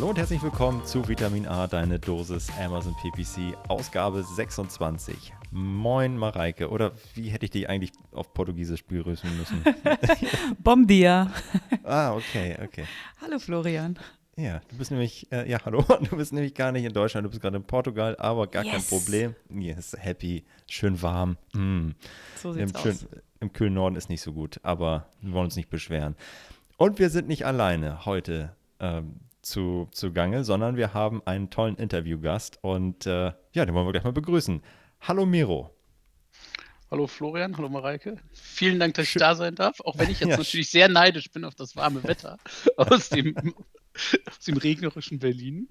Hallo und herzlich willkommen zu Vitamin A, deine Dosis Amazon PPC, Ausgabe 26. Moin Mareike, oder wie hätte ich dich eigentlich auf Portugiesisch begrüßen müssen? Bom dia. ah, okay, okay. Hallo Florian. Ja, du bist nämlich, äh, ja, hallo, du bist nämlich gar nicht in Deutschland, du bist gerade in Portugal, aber gar yes. kein Problem. Yes, happy, schön warm. Mm. So sieht's Im, schön, aus. Im kühlen Norden ist nicht so gut, aber wir wollen uns nicht beschweren. Und wir sind nicht alleine heute. Ähm, zu, zu Gange, sondern wir haben einen tollen Interviewgast und äh, ja, den wollen wir gleich mal begrüßen. Hallo Miro. Hallo Florian, hallo Mareike. Vielen Dank, dass ich da sein darf, auch wenn ich jetzt ja. natürlich sehr neidisch bin auf das warme Wetter aus dem, aus dem regnerischen Berlin.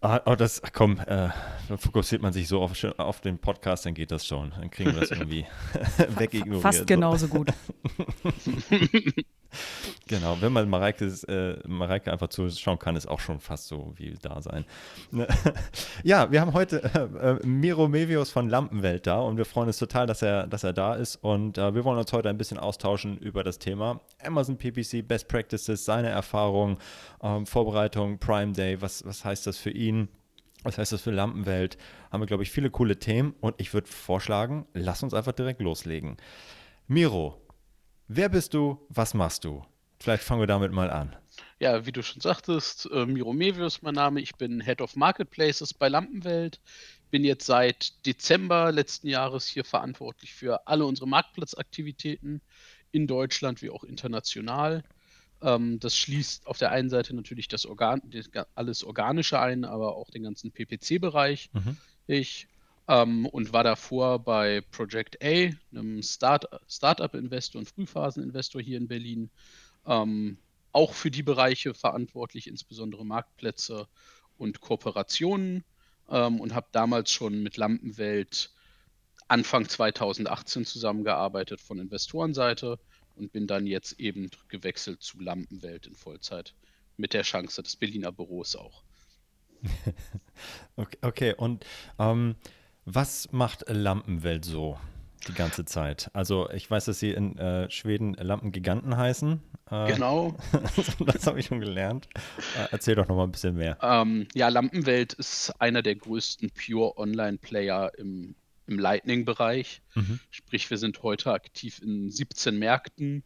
Ah, oh, das, komm, äh, dann fokussiert man sich so auf, auf, den Podcast, dann geht das schon. Dann kriegen wir das irgendwie wegignoriert. Fast genauso gut. Genau, wenn man Mareike, äh, Mareike einfach zuschauen kann, ist auch schon fast so wie da sein. ja, wir haben heute äh, äh, Miro Mevius von Lampenwelt da und wir freuen uns total, dass er, dass er da ist und äh, wir wollen uns heute ein bisschen austauschen über das Thema Amazon PPC, Best Practices, seine Erfahrungen, ähm, Vorbereitung, Prime Day, was, was heißt das für ihn? Was heißt das für Lampenwelt? Haben wir, glaube ich, viele coole Themen und ich würde vorschlagen, lass uns einfach direkt loslegen. Miro, Wer bist du? Was machst du? Vielleicht fangen wir damit mal an. Ja, wie du schon sagtest, äh, Miro Mevius mein Name. Ich bin Head of Marketplaces bei Lampenwelt. Bin jetzt seit Dezember letzten Jahres hier verantwortlich für alle unsere Marktplatzaktivitäten in Deutschland wie auch international. Ähm, das schließt auf der einen Seite natürlich das Organ, alles Organische ein, aber auch den ganzen PPC-Bereich. Mhm. Ich ähm, und war davor bei Project A, einem Start Startup-Investor und Frühphasen-Investor hier in Berlin, ähm, auch für die Bereiche verantwortlich, insbesondere Marktplätze und Kooperationen. Ähm, und habe damals schon mit Lampenwelt Anfang 2018 zusammengearbeitet von Investorenseite und bin dann jetzt eben gewechselt zu Lampenwelt in Vollzeit mit der Chance des Berliner Büros auch. okay, okay, und ähm, was macht Lampenwelt so die ganze Zeit? Also ich weiß, dass sie in äh, Schweden Lampengiganten heißen. Äh, genau. das habe ich schon gelernt. Äh, erzähl doch noch mal ein bisschen mehr. Ähm, ja, Lampenwelt ist einer der größten Pure Online-Player im, im Lightning-Bereich. Mhm. Sprich, wir sind heute aktiv in 17 Märkten,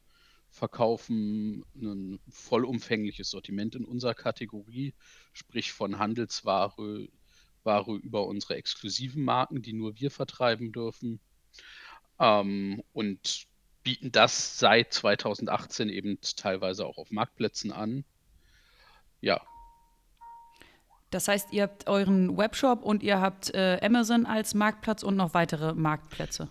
verkaufen ein vollumfängliches Sortiment in unserer Kategorie, sprich von Handelsware Ware über unsere exklusiven Marken, die nur wir vertreiben dürfen. Ähm, und bieten das seit 2018 eben teilweise auch auf Marktplätzen an. Ja. Das heißt, ihr habt euren Webshop und ihr habt äh, Amazon als Marktplatz und noch weitere Marktplätze.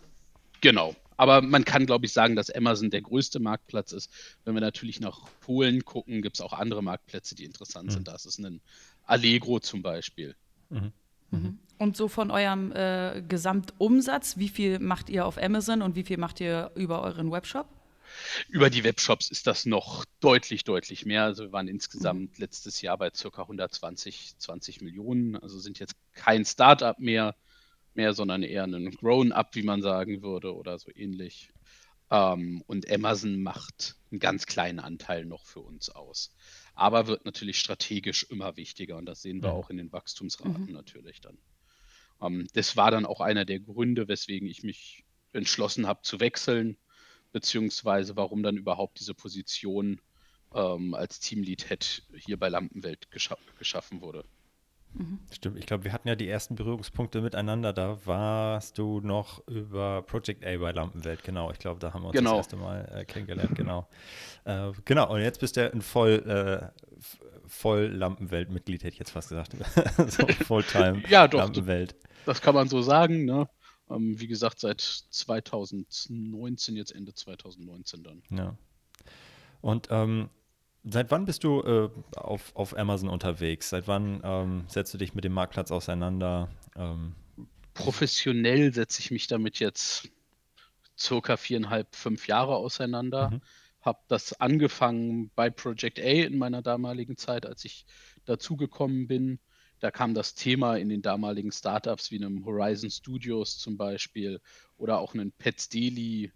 Genau. Aber man kann, glaube ich, sagen, dass Amazon der größte Marktplatz ist. Wenn wir natürlich nach Polen gucken, gibt es auch andere Marktplätze, die interessant mhm. sind. Da ist es ein Allegro zum Beispiel. Mhm. Mhm. Und so von eurem äh, Gesamtumsatz, wie viel macht ihr auf Amazon und wie viel macht ihr über euren Webshop? Über die Webshops ist das noch deutlich, deutlich mehr. Also wir waren insgesamt mhm. letztes Jahr bei ca. 120 20 Millionen. Also sind jetzt kein Startup mehr, mehr sondern eher ein Grown-up, wie man sagen würde, oder so ähnlich. Ähm, und Amazon macht einen ganz kleinen Anteil noch für uns aus aber wird natürlich strategisch immer wichtiger und das sehen wir auch in den Wachstumsraten mhm. natürlich dann. Ähm, das war dann auch einer der Gründe, weswegen ich mich entschlossen habe zu wechseln, beziehungsweise warum dann überhaupt diese Position ähm, als Teamlead-Head hier bei Lampenwelt gescha geschaffen wurde. Mhm. Stimmt, ich glaube, wir hatten ja die ersten Berührungspunkte miteinander. Da warst du noch über Project A bei Lampenwelt, genau. Ich glaube, da haben wir uns genau. das erste Mal äh, kennengelernt, genau. Äh, genau, und jetzt bist du ein voll, äh, voll Lampenwelt-Mitglied, hätte ich jetzt fast gesagt. so Fulltime ja, doch, Lampenwelt. Das kann man so sagen, ne? Ähm, wie gesagt, seit 2019, jetzt Ende 2019 dann. Ja. Und ähm, Seit wann bist du äh, auf, auf Amazon unterwegs? Seit wann ähm, setzt du dich mit dem Marktplatz auseinander? Ähm, Professionell setze ich mich damit jetzt circa viereinhalb, fünf Jahre auseinander. Mhm. Habe das angefangen bei Project A in meiner damaligen Zeit, als ich dazugekommen bin. Da kam das Thema in den damaligen Startups wie einem Horizon Studios zum Beispiel oder auch einen Pets Daily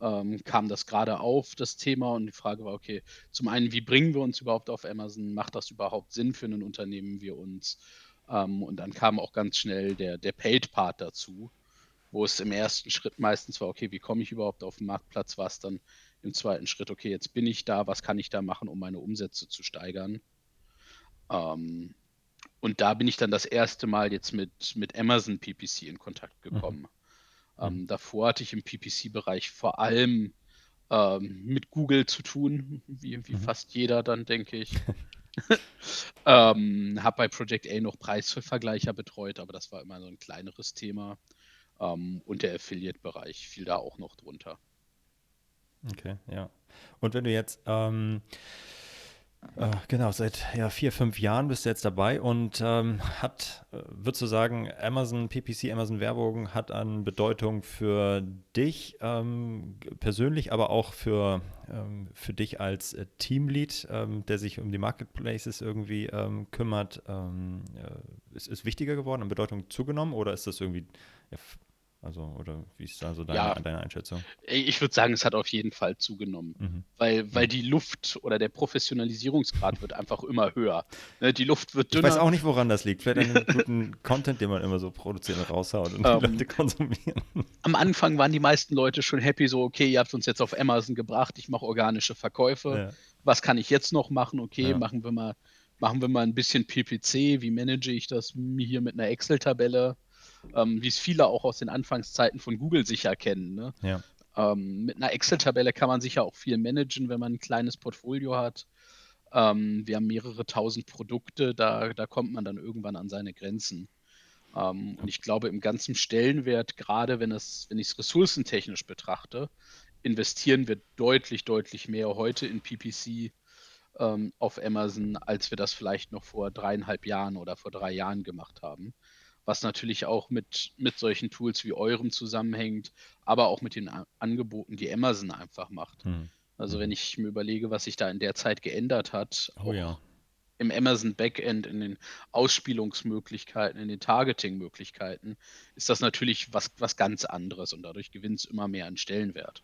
ähm, kam das gerade auf, das Thema. Und die Frage war, okay, zum einen, wie bringen wir uns überhaupt auf Amazon? Macht das überhaupt Sinn für ein Unternehmen wie uns? Ähm, und dann kam auch ganz schnell der, der Paid-Part dazu, wo es im ersten Schritt meistens war, okay, wie komme ich überhaupt auf den Marktplatz? War es dann im zweiten Schritt, okay, jetzt bin ich da, was kann ich da machen, um meine Umsätze zu steigern? Ähm, und da bin ich dann das erste Mal jetzt mit, mit Amazon PPC in Kontakt mhm. gekommen. Mhm. Ähm, davor hatte ich im PPC-Bereich vor allem ähm, mit Google zu tun, wie, wie mhm. fast jeder dann, denke ich. ähm, habe bei Project A noch Preisvergleicher betreut, aber das war immer so ein kleineres Thema. Ähm, und der Affiliate-Bereich fiel da auch noch drunter. Okay, ja. Und wenn du jetzt ähm, äh, genau, seit ja, vier, fünf Jahren bist du jetzt dabei und ähm, hat, äh, würdest du sagen, Amazon PPC, Amazon Werbung hat an Bedeutung für dich ähm, persönlich, aber auch für, ähm, für dich als äh, Teamlead, ähm, der sich um die Marketplaces irgendwie ähm, kümmert, ähm, äh, ist, ist wichtiger geworden, an Bedeutung zugenommen oder ist das irgendwie ja, also, oder wie ist da so deine, ja, deine Einschätzung? Ich würde sagen, es hat auf jeden Fall zugenommen, mhm. weil, weil die Luft oder der Professionalisierungsgrad wird einfach immer höher. Ne, die Luft wird dünner. Ich weiß auch nicht, woran das liegt. Vielleicht an dem guten Content, den man immer so produziert und raushaut und um, die ähm, Leute konsumieren. Am Anfang waren die meisten Leute schon happy, so, okay, ihr habt uns jetzt auf Amazon gebracht, ich mache organische Verkäufe. Ja. Was kann ich jetzt noch machen? Okay, ja. machen wir mal machen wir mal ein bisschen PPC, wie manage ich das hier mit einer Excel-Tabelle? Ähm, wie es viele auch aus den Anfangszeiten von Google sicher kennen. Ne? Ja. Ähm, mit einer Excel-Tabelle kann man sicher auch viel managen, wenn man ein kleines Portfolio hat. Ähm, wir haben mehrere tausend Produkte, da, da kommt man dann irgendwann an seine Grenzen. Ähm, und ich glaube, im ganzen Stellenwert, gerade wenn, es, wenn ich es ressourcentechnisch betrachte, investieren wir deutlich, deutlich mehr heute in PPC ähm, auf Amazon, als wir das vielleicht noch vor dreieinhalb Jahren oder vor drei Jahren gemacht haben was natürlich auch mit, mit solchen Tools wie eurem zusammenhängt, aber auch mit den Angeboten, die Amazon einfach macht. Hm. Also wenn hm. ich mir überlege, was sich da in der Zeit geändert hat, oh, ja. im Amazon Backend, in den Ausspielungsmöglichkeiten, in den Targeting-Möglichkeiten, ist das natürlich was, was ganz anderes und dadurch gewinnt es immer mehr an Stellenwert.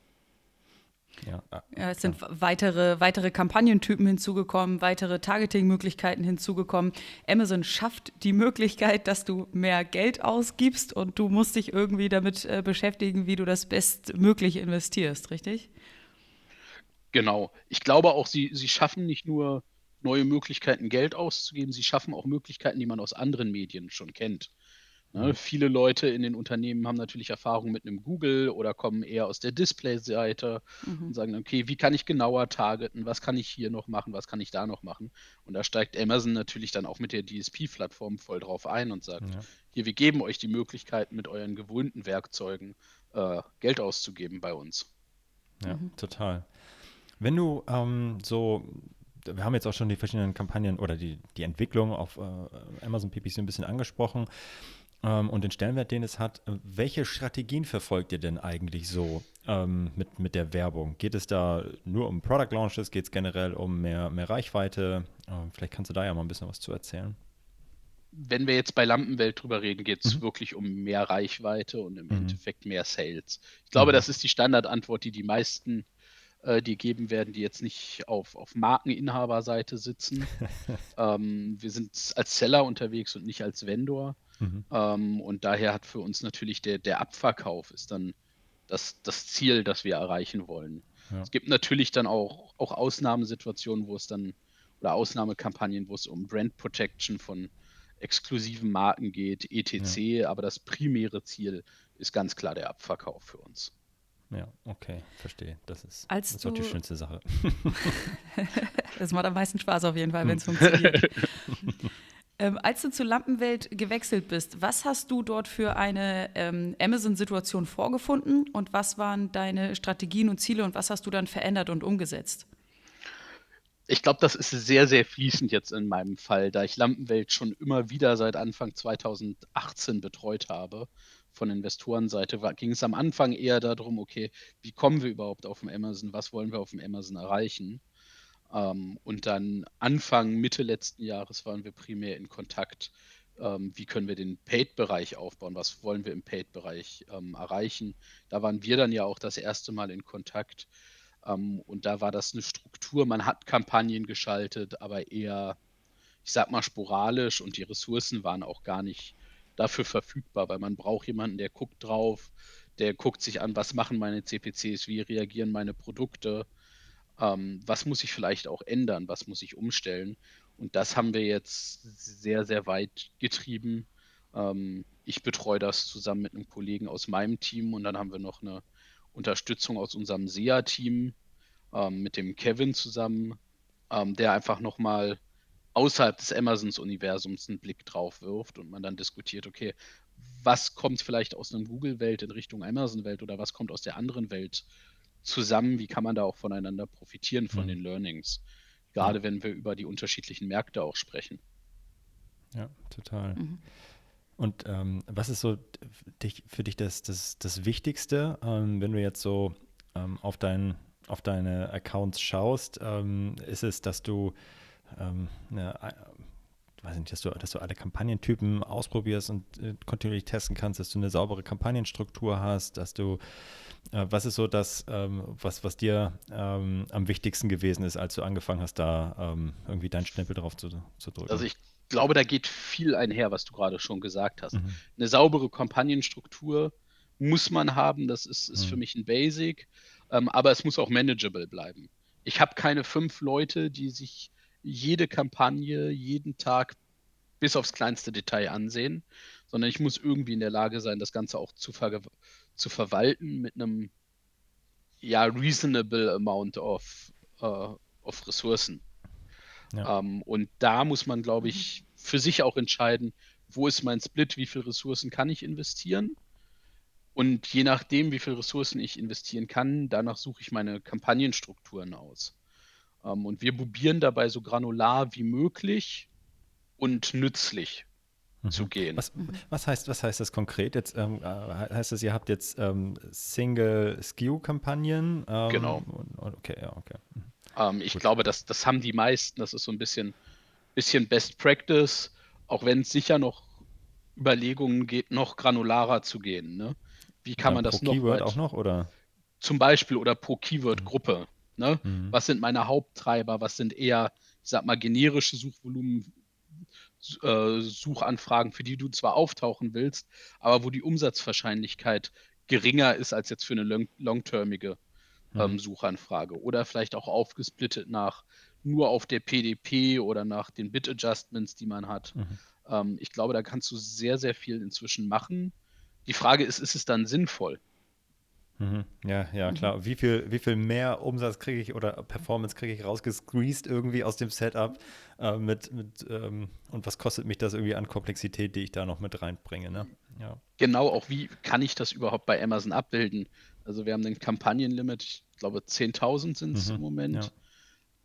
Ja, ja, es sind ja. weitere, weitere Kampagnentypen hinzugekommen, weitere Targeting-Möglichkeiten hinzugekommen. Amazon schafft die Möglichkeit, dass du mehr Geld ausgibst und du musst dich irgendwie damit äh, beschäftigen, wie du das bestmöglich investierst, richtig? Genau. Ich glaube auch, sie, sie schaffen nicht nur neue Möglichkeiten, Geld auszugeben, sie schaffen auch Möglichkeiten, die man aus anderen Medien schon kennt. Ne, mhm. viele Leute in den Unternehmen haben natürlich Erfahrung mit einem Google oder kommen eher aus der Display-Seite mhm. und sagen, okay, wie kann ich genauer targeten, was kann ich hier noch machen, was kann ich da noch machen? Und da steigt Amazon natürlich dann auch mit der DSP-Plattform voll drauf ein und sagt, ja. hier, wir geben euch die Möglichkeit, mit euren gewohnten Werkzeugen äh, Geld auszugeben bei uns. Ja, mhm. total. Wenn du ähm, so wir haben jetzt auch schon die verschiedenen Kampagnen oder die, die Entwicklung auf äh, Amazon PPC ein bisschen angesprochen ähm, und den Stellenwert, den es hat. Welche Strategien verfolgt ihr denn eigentlich so ähm, mit, mit der Werbung? Geht es da nur um Product Launches? Geht es generell um mehr, mehr Reichweite? Ähm, vielleicht kannst du da ja mal ein bisschen was zu erzählen. Wenn wir jetzt bei Lampenwelt drüber reden, geht es mhm. wirklich um mehr Reichweite und im mhm. Endeffekt mehr Sales. Ich glaube, mhm. das ist die Standardantwort, die die meisten äh, die geben werden, die jetzt nicht auf, auf Markeninhaberseite sitzen. ähm, wir sind als Seller unterwegs und nicht als Vendor. Mhm. Ähm, und daher hat für uns natürlich der, der Abverkauf ist dann das, das Ziel, das wir erreichen wollen. Ja. Es gibt natürlich dann auch, auch Ausnahmesituationen, wo es dann, oder Ausnahmekampagnen, wo es um Brand Protection von exklusiven Marken geht, etc. Ja. Aber das primäre Ziel ist ganz klar der Abverkauf für uns. Ja, okay, verstehe. Das ist, Als das ist auch die schönste Sache. das macht am meisten Spaß auf jeden Fall, wenn es funktioniert. Ähm, als du zur Lampenwelt gewechselt bist, was hast du dort für eine ähm, Amazon-Situation vorgefunden und was waren deine Strategien und Ziele und was hast du dann verändert und umgesetzt? Ich glaube, das ist sehr, sehr fließend jetzt in meinem Fall, da ich Lampenwelt schon immer wieder seit Anfang 2018 betreut habe. Von Investorenseite ging es am Anfang eher darum, okay, wie kommen wir überhaupt auf dem Amazon, was wollen wir auf dem Amazon erreichen? Ähm, und dann Anfang, Mitte letzten Jahres waren wir primär in Kontakt, ähm, wie können wir den Paid-Bereich aufbauen, was wollen wir im Paid-Bereich ähm, erreichen. Da waren wir dann ja auch das erste Mal in Kontakt. Und da war das eine Struktur, man hat Kampagnen geschaltet, aber eher, ich sag mal, sporadisch und die Ressourcen waren auch gar nicht dafür verfügbar, weil man braucht jemanden, der guckt drauf, der guckt sich an, was machen meine CPCs, wie reagieren meine Produkte, ähm, was muss ich vielleicht auch ändern, was muss ich umstellen. Und das haben wir jetzt sehr, sehr weit getrieben. Ähm, ich betreue das zusammen mit einem Kollegen aus meinem Team und dann haben wir noch eine Unterstützung aus unserem SEA-Team ähm, mit dem Kevin zusammen, ähm, der einfach nochmal außerhalb des Amazons-Universums einen Blick drauf wirft und man dann diskutiert, okay, was kommt vielleicht aus einer Google-Welt in Richtung Amazon-Welt oder was kommt aus der anderen Welt zusammen? Wie kann man da auch voneinander profitieren von mhm. den Learnings? Gerade wenn wir über die unterschiedlichen Märkte auch sprechen. Ja, total. Mhm. Und ähm, was ist so dich, für dich das, das, das Wichtigste, ähm, wenn du jetzt so ähm, auf, dein, auf deine Accounts schaust? Ähm, ist es, dass du ähm, eine, weiß nicht, dass du, dass du alle Kampagnentypen ausprobierst und äh, kontinuierlich testen kannst, dass du eine saubere Kampagnenstruktur hast, dass du, äh, was ist so das, ähm, was, was dir ähm, am wichtigsten gewesen ist, als du angefangen hast, da ähm, irgendwie deinen Stempel drauf zu, zu, drücken? Also ich glaube, da geht viel einher, was du gerade schon gesagt hast. Mhm. Eine saubere Kampagnenstruktur muss man haben, das ist, ist mhm. für mich ein Basic, aber es muss auch manageable bleiben. Ich habe keine fünf Leute, die sich jede Kampagne jeden Tag bis aufs kleinste Detail ansehen, sondern ich muss irgendwie in der Lage sein, das Ganze auch zu, ver zu verwalten mit einem ja reasonable amount of, uh, of Ressourcen. Ja. Ähm, und da muss man, glaube ich, für sich auch entscheiden, wo ist mein Split, wie viele Ressourcen kann ich investieren. Und je nachdem, wie viele Ressourcen ich investieren kann, danach suche ich meine Kampagnenstrukturen aus. Ähm, und wir probieren dabei so granular wie möglich und nützlich mhm. Zu gehen. Was, was, heißt, was heißt das konkret? Jetzt ähm, äh, heißt das, ihr habt jetzt ähm, Single-SKU-Kampagnen? Ähm, genau. Okay, ja, okay. Mhm. Ähm, ich Gut. glaube, das, das haben die meisten. Das ist so ein bisschen, bisschen Best Practice, auch wenn es sicher noch Überlegungen geht, noch granularer zu gehen. Ne? Wie kann ja, man das pro noch? Keyword auch noch, oder? Zum Beispiel oder pro Keyword-Gruppe. Ne? Mhm. Was sind meine Haupttreiber? Was sind eher, ich sag mal, generische Suchvolumen, äh, Suchanfragen, für die du zwar auftauchen willst, aber wo die Umsatzwahrscheinlichkeit geringer ist als jetzt für eine long longtermige ähm, mhm. Suchanfrage. Oder vielleicht auch aufgesplittet nach nur auf der PDP oder nach den Bit-Adjustments, die man hat. Mhm. Ähm, ich glaube, da kannst du sehr, sehr viel inzwischen machen. Die Frage ist, ist es dann sinnvoll? Mhm. Ja, ja, mhm. klar. Wie viel, wie viel mehr Umsatz kriege ich oder Performance kriege ich rausgesqueezed irgendwie aus dem Setup äh, mit, mit ähm, und was kostet mich das irgendwie an Komplexität, die ich da noch mit reinbringe, ne? Ja. Genau, auch wie kann ich das überhaupt bei Amazon abbilden? Also wir haben den Kampagnenlimit, ich glaube 10.000 sind es mhm. im Moment.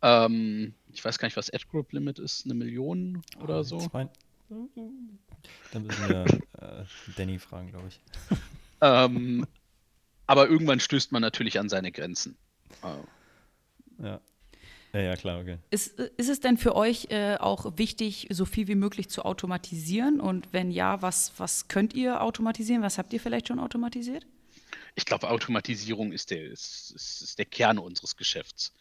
Ja. Ähm, ich weiß gar nicht, was Ad Group Limit ist, eine Million oder oh, so. Zwei... Dann müssen wir äh, Danny fragen, glaube ich. ähm, aber irgendwann stößt man natürlich an seine Grenzen. Ja. Ja, ja, klar, okay. Ist, ist es denn für euch äh, auch wichtig, so viel wie möglich zu automatisieren? Und wenn ja, was, was könnt ihr automatisieren? Was habt ihr vielleicht schon automatisiert? Ich glaube, Automatisierung ist der, ist, ist der Kern unseres Geschäfts.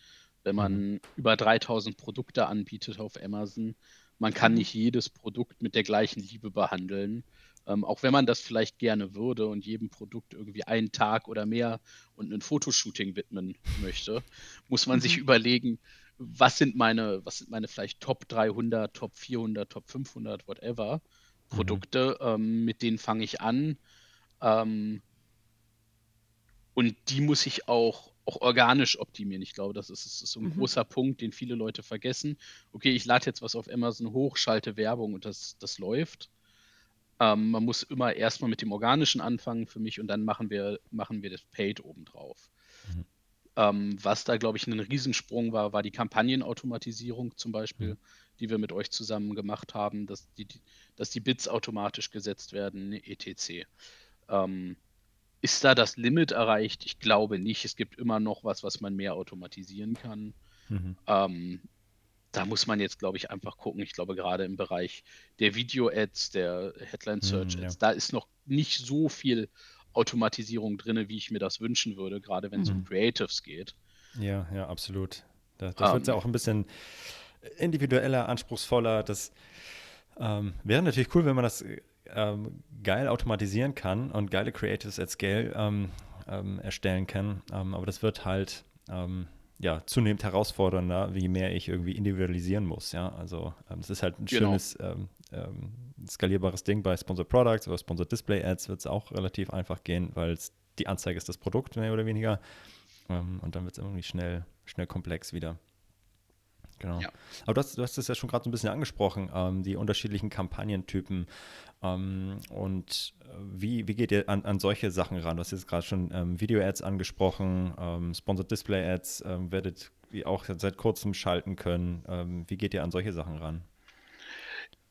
Wenn man mhm. über 3000 Produkte anbietet auf Amazon, man kann mhm. nicht jedes Produkt mit der gleichen Liebe behandeln. Ähm, auch wenn man das vielleicht gerne würde und jedem Produkt irgendwie einen Tag oder mehr und ein Fotoshooting widmen möchte, muss man sich mhm. überlegen, was sind meine, was sind meine vielleicht Top 300, Top 400, Top 500, whatever mhm. Produkte, mhm. ähm, mit denen fange ich an. Ähm, und die muss ich auch, auch organisch optimieren. Ich glaube, das ist, ist so ein mhm. großer Punkt, den viele Leute vergessen. Okay, ich lade jetzt was auf Amazon hoch, schalte Werbung und das, das läuft. Ähm, man muss immer erstmal mit dem Organischen anfangen für mich und dann machen wir, machen wir das Paid obendrauf. Mhm. Ähm, was da, glaube ich, ein Riesensprung war, war die Kampagnenautomatisierung zum Beispiel, mhm. die wir mit euch zusammen gemacht haben, dass die, dass die Bits automatisch gesetzt werden, etc. Ähm, ist da das Limit erreicht? Ich glaube nicht. Es gibt immer noch was, was man mehr automatisieren kann. Mhm. Ähm, da muss man jetzt, glaube ich, einfach gucken. Ich glaube, gerade im Bereich der Video-Ads, der Headline-Search-Ads, mhm, ja. da ist noch nicht so viel Automatisierung drin, wie ich mir das wünschen würde, gerade wenn es mhm. um Creatives geht. Ja, ja, absolut. Da, das um, wird ja ähm. auch ein bisschen individueller, anspruchsvoller. Das ähm, wäre natürlich cool, wenn man das ähm, geil automatisieren kann und geile Creatives at Scale ähm, ähm, erstellen kann. Ähm, aber das wird halt ja, zunehmend herausfordernder, wie mehr ich irgendwie individualisieren muss. Ja, also ähm, es ist halt ein genau. schönes ähm, ähm, skalierbares Ding bei Sponsored Products oder Sponsored Display Ads wird es auch relativ einfach gehen, weil die Anzeige ist das Produkt mehr oder weniger ähm, und dann wird es irgendwie schnell, schnell komplex wieder. Genau. Ja. Aber du hast, du hast es ja schon gerade so ein bisschen angesprochen, ähm, die unterschiedlichen Kampagnentypen. Ähm, und äh, wie, wie geht ihr an, an solche Sachen ran? Du hast jetzt gerade schon ähm, Video-Ads angesprochen, ähm, Sponsored Display-Ads ähm, werdet ihr auch seit kurzem schalten können. Ähm, wie geht ihr an solche Sachen ran?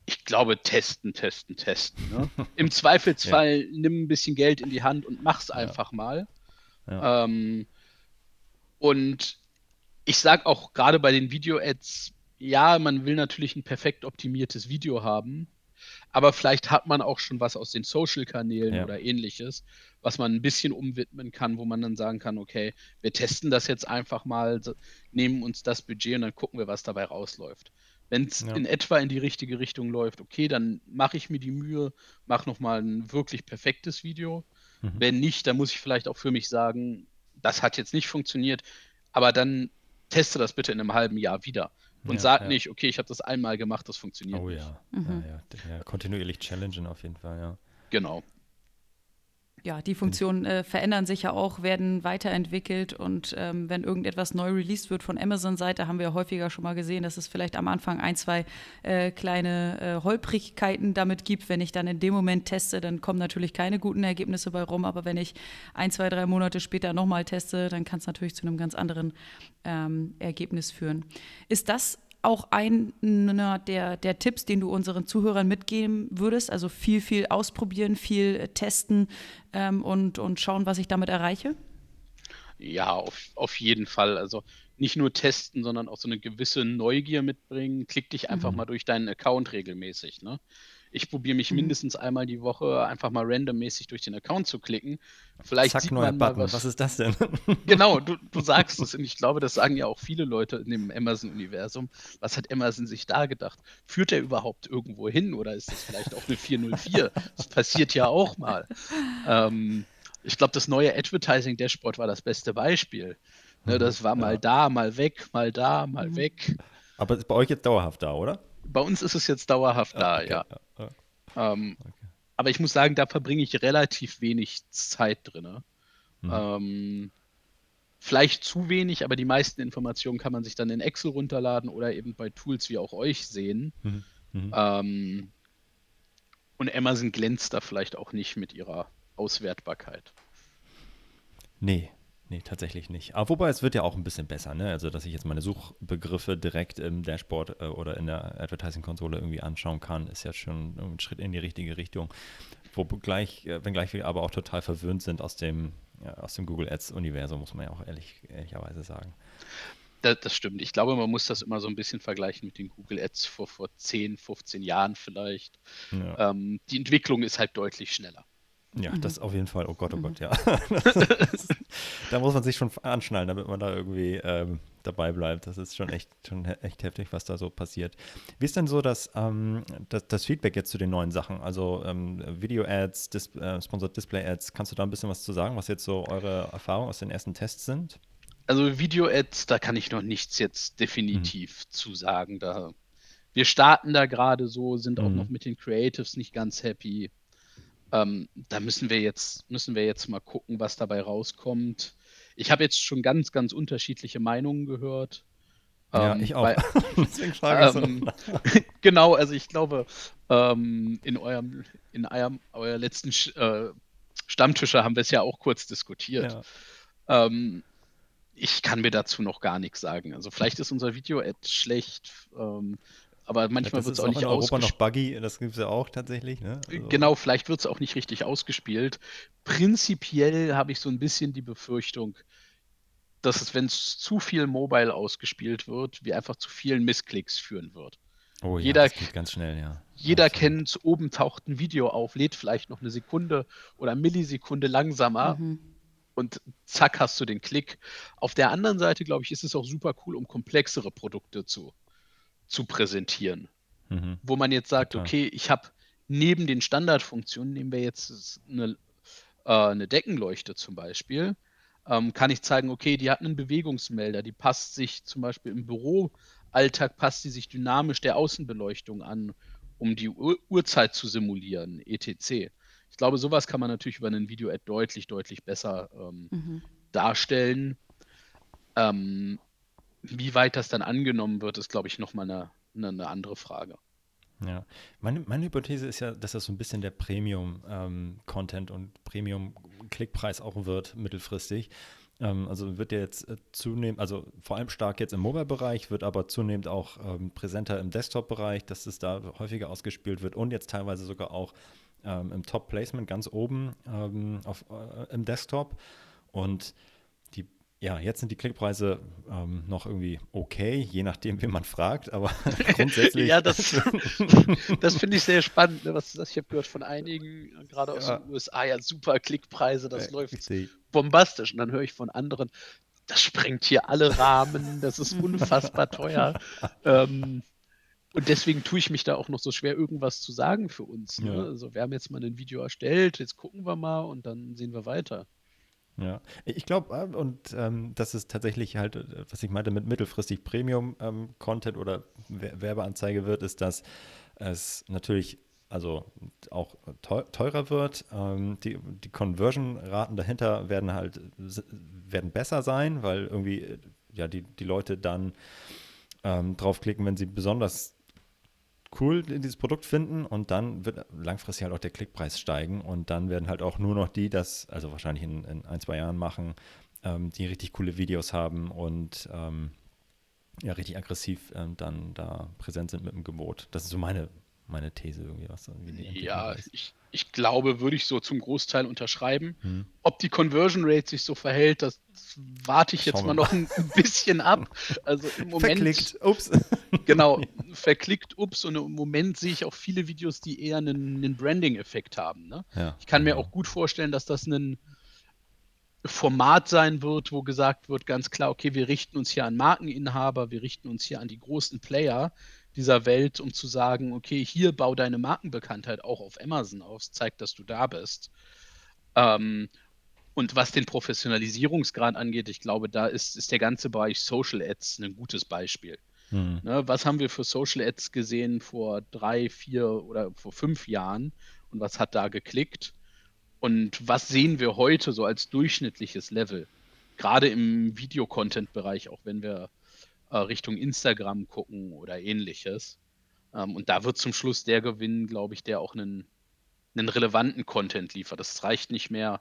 Ich glaube, testen, testen, testen. Ne? Im Zweifelsfall ja. nimm ein bisschen Geld in die Hand und mach's einfach ja. mal. Ähm, und ich sage auch gerade bei den Video-Ads, ja, man will natürlich ein perfekt optimiertes Video haben, aber vielleicht hat man auch schon was aus den Social-Kanälen ja. oder ähnliches, was man ein bisschen umwidmen kann, wo man dann sagen kann, okay, wir testen das jetzt einfach mal, nehmen uns das Budget und dann gucken wir, was dabei rausläuft. Wenn es ja. in etwa in die richtige Richtung läuft, okay, dann mache ich mir die Mühe, mache nochmal ein wirklich perfektes Video. Mhm. Wenn nicht, dann muss ich vielleicht auch für mich sagen, das hat jetzt nicht funktioniert, aber dann teste das bitte in einem halben Jahr wieder. Und ja, sag ja. nicht, okay, ich habe das einmal gemacht, das funktioniert. Oh ja. Mhm. ja, ja, kontinuierlich challengen auf jeden Fall, ja. Genau ja, die Funktionen äh, verändern sich ja auch, werden weiterentwickelt und ähm, wenn irgendetwas neu released wird von Amazon-Seite, haben wir häufiger schon mal gesehen, dass es vielleicht am Anfang ein, zwei äh, kleine äh, Holprigkeiten damit gibt. Wenn ich dann in dem Moment teste, dann kommen natürlich keine guten Ergebnisse bei rum, aber wenn ich ein, zwei, drei Monate später nochmal teste, dann kann es natürlich zu einem ganz anderen ähm, Ergebnis führen. Ist das auch einer der, der Tipps, den du unseren Zuhörern mitgeben würdest? Also viel, viel ausprobieren, viel testen ähm, und, und schauen, was ich damit erreiche? Ja, auf, auf jeden Fall. Also nicht nur testen, sondern auch so eine gewisse Neugier mitbringen. Klick dich einfach mhm. mal durch deinen Account regelmäßig. Ne? Ich probiere mich mhm. mindestens einmal die Woche einfach mal randommäßig durch den Account zu klicken. Vielleicht Zack, sieht man mal was. Was ist das denn? genau, du, du sagst es. Und ich glaube, das sagen ja auch viele Leute in dem Amazon-Universum. Was hat Amazon sich da gedacht? Führt er überhaupt irgendwo hin oder ist das vielleicht auch eine 404? das passiert ja auch mal. Ähm, ich glaube, das neue Advertising-Dashboard war das beste Beispiel. Ne, mhm, das war mal ja. da, mal weg, mal da, mal mhm. weg. Aber ist bei euch jetzt dauerhaft da, oder? Bei uns ist es jetzt dauerhaft ah, da, okay. ja. Ähm, okay. Aber ich muss sagen, da verbringe ich relativ wenig Zeit drin. Mhm. Ähm, vielleicht zu wenig, aber die meisten Informationen kann man sich dann in Excel runterladen oder eben bei Tools wie auch euch sehen. Mhm. Mhm. Ähm, und Amazon glänzt da vielleicht auch nicht mit ihrer Auswertbarkeit. Nee, Nee, tatsächlich nicht. Aber wobei es wird ja auch ein bisschen besser, ne? Also, dass ich jetzt meine Suchbegriffe direkt im Dashboard äh, oder in der Advertising-Konsole irgendwie anschauen kann, ist ja schon ein Schritt in die richtige Richtung. Wobei, äh, wenngleich wir aber auch total verwöhnt sind aus dem, ja, aus dem Google Ads-Universum, muss man ja auch ehrlich, ehrlicherweise sagen. Das, das, stimmt. Ich glaube, man muss das immer so ein bisschen vergleichen mit den Google Ads vor, vor 10, 15 Jahren vielleicht. Ja. Ähm, die Entwicklung ist halt deutlich schneller. Ja, mhm. das auf jeden Fall. Oh Gott, oh mhm. Gott, ja. da muss man sich schon anschnallen, damit man da irgendwie ähm, dabei bleibt. Das ist schon echt, schon echt heftig, was da so passiert. Wie ist denn so das, ähm, das, das, Feedback jetzt zu den neuen Sachen? Also ähm, Video-Ads, Dis äh, Sponsored Display-Ads, kannst du da ein bisschen was zu sagen, was jetzt so eure Erfahrungen aus den ersten Tests sind? Also Video-Ads, da kann ich noch nichts jetzt definitiv mhm. zu sagen. Da, wir starten da gerade so, sind auch mhm. noch mit den Creatives nicht ganz happy. Ähm, da müssen wir jetzt, müssen wir jetzt mal gucken, was dabei rauskommt. Ich habe jetzt schon ganz, ganz unterschiedliche Meinungen gehört. Ja, ähm, ich auch. Weil, Deswegen frage ich ähm, genau, also ich glaube, ähm, in eurem, in eurem, euer letzten äh, Stammtische haben wir es ja auch kurz diskutiert. Ja. Ähm, ich kann mir dazu noch gar nichts sagen. Also vielleicht ist unser Video-Ad schlecht, ähm, aber manchmal wird es auch, auch nicht in Europa noch buggy, das gibt es ja auch tatsächlich. Ne? Also. Genau, vielleicht wird es auch nicht richtig ausgespielt. Prinzipiell habe ich so ein bisschen die Befürchtung, dass es, wenn es zu viel mobile ausgespielt wird, wie einfach zu vielen Missklicks führen wird. Oh ja, jeder, das geht ganz schnell, ja. Jeder kennt, oben taucht ein Video auf, lädt vielleicht noch eine Sekunde oder Millisekunde langsamer mhm. und zack hast du den Klick. Auf der anderen Seite, glaube ich, ist es auch super cool, um komplexere Produkte zu, zu präsentieren. Mhm. Wo man jetzt sagt, okay, ich habe neben den Standardfunktionen, nehmen wir jetzt eine, äh, eine Deckenleuchte zum Beispiel, ähm, kann ich zeigen, okay, die hat einen Bewegungsmelder, die passt sich zum Beispiel im Büroalltag, passt sie sich dynamisch der Außenbeleuchtung an, um die Ur Uhrzeit zu simulieren, etc. Ich glaube, sowas kann man natürlich über einen Video-Ad deutlich, deutlich besser ähm, mhm. darstellen. Ähm, wie weit das dann angenommen wird, ist, glaube ich, nochmal eine, eine, eine andere Frage. Ja, meine, meine Hypothese ist ja, dass das so ein bisschen der Premium-Content ähm, und Premium-Klickpreis auch wird, mittelfristig. Ähm, also wird der jetzt äh, zunehmend, also vor allem stark jetzt im Mobile-Bereich, wird aber zunehmend auch ähm, präsenter im Desktop-Bereich, dass es da häufiger ausgespielt wird und jetzt teilweise sogar auch ähm, im Top-Placement ganz oben ähm, auf, äh, im Desktop. Und ja, jetzt sind die Klickpreise ähm, noch irgendwie okay, je nachdem, wie man fragt, aber grundsätzlich. ja, das, das finde ich sehr spannend. Ne? Was, ich habe gehört von einigen, gerade aus ja. den USA, ja, super Klickpreise, das ja, läuft bombastisch. Und dann höre ich von anderen, das sprengt hier alle Rahmen, das ist unfassbar teuer. ähm, und deswegen tue ich mich da auch noch so schwer, irgendwas zu sagen für uns. Ne? Ja. Also, wir haben jetzt mal ein Video erstellt, jetzt gucken wir mal und dann sehen wir weiter. Ja, ich glaube, äh, und ähm, das ist tatsächlich halt, äh, was ich meinte mit mittelfristig Premium-Content ähm, oder Werbeanzeige wird, ist, dass es natürlich also auch teurer wird. Ähm, die die Conversion-Raten dahinter werden halt werden besser sein, weil irgendwie äh, ja die, die Leute dann ähm, draufklicken, wenn sie besonders cool dieses Produkt finden und dann wird langfristig halt auch der Klickpreis steigen und dann werden halt auch nur noch die das, also wahrscheinlich in, in ein, zwei Jahren machen, ähm, die richtig coole Videos haben und ähm, ja, richtig aggressiv ähm, dann da präsent sind mit dem Gebot. Das ist so meine, meine These irgendwie, was irgendwie Ja, ich, ich glaube, würde ich so zum Großteil unterschreiben. Hm. Ob die Conversion Rate sich so verhält, das warte ich jetzt mal, mal noch ein, bisschen ab. Also im Moment. Verklickt, ups. Genau, verklickt, ups. Und im Moment sehe ich auch viele Videos, die eher einen, einen Branding-Effekt haben. Ne? Ja, ich kann genau. mir auch gut vorstellen, dass das ein Format sein wird, wo gesagt wird, ganz klar, okay, wir richten uns hier an Markeninhaber, wir richten uns hier an die großen Player dieser Welt, um zu sagen, okay, hier bau deine Markenbekanntheit auch auf Amazon aus, zeig, dass du da bist. Ähm, und was den Professionalisierungsgrad angeht, ich glaube, da ist, ist der ganze Bereich Social Ads ein gutes Beispiel. Hm. Ne, was haben wir für Social Ads gesehen vor drei, vier oder vor fünf Jahren und was hat da geklickt? Und was sehen wir heute so als durchschnittliches Level? Gerade im Videocontent-Bereich, auch wenn wir äh, Richtung Instagram gucken oder ähnliches. Ähm, und da wird zum Schluss der gewinnen, glaube ich, der auch einen, einen relevanten Content liefert. Das reicht nicht mehr,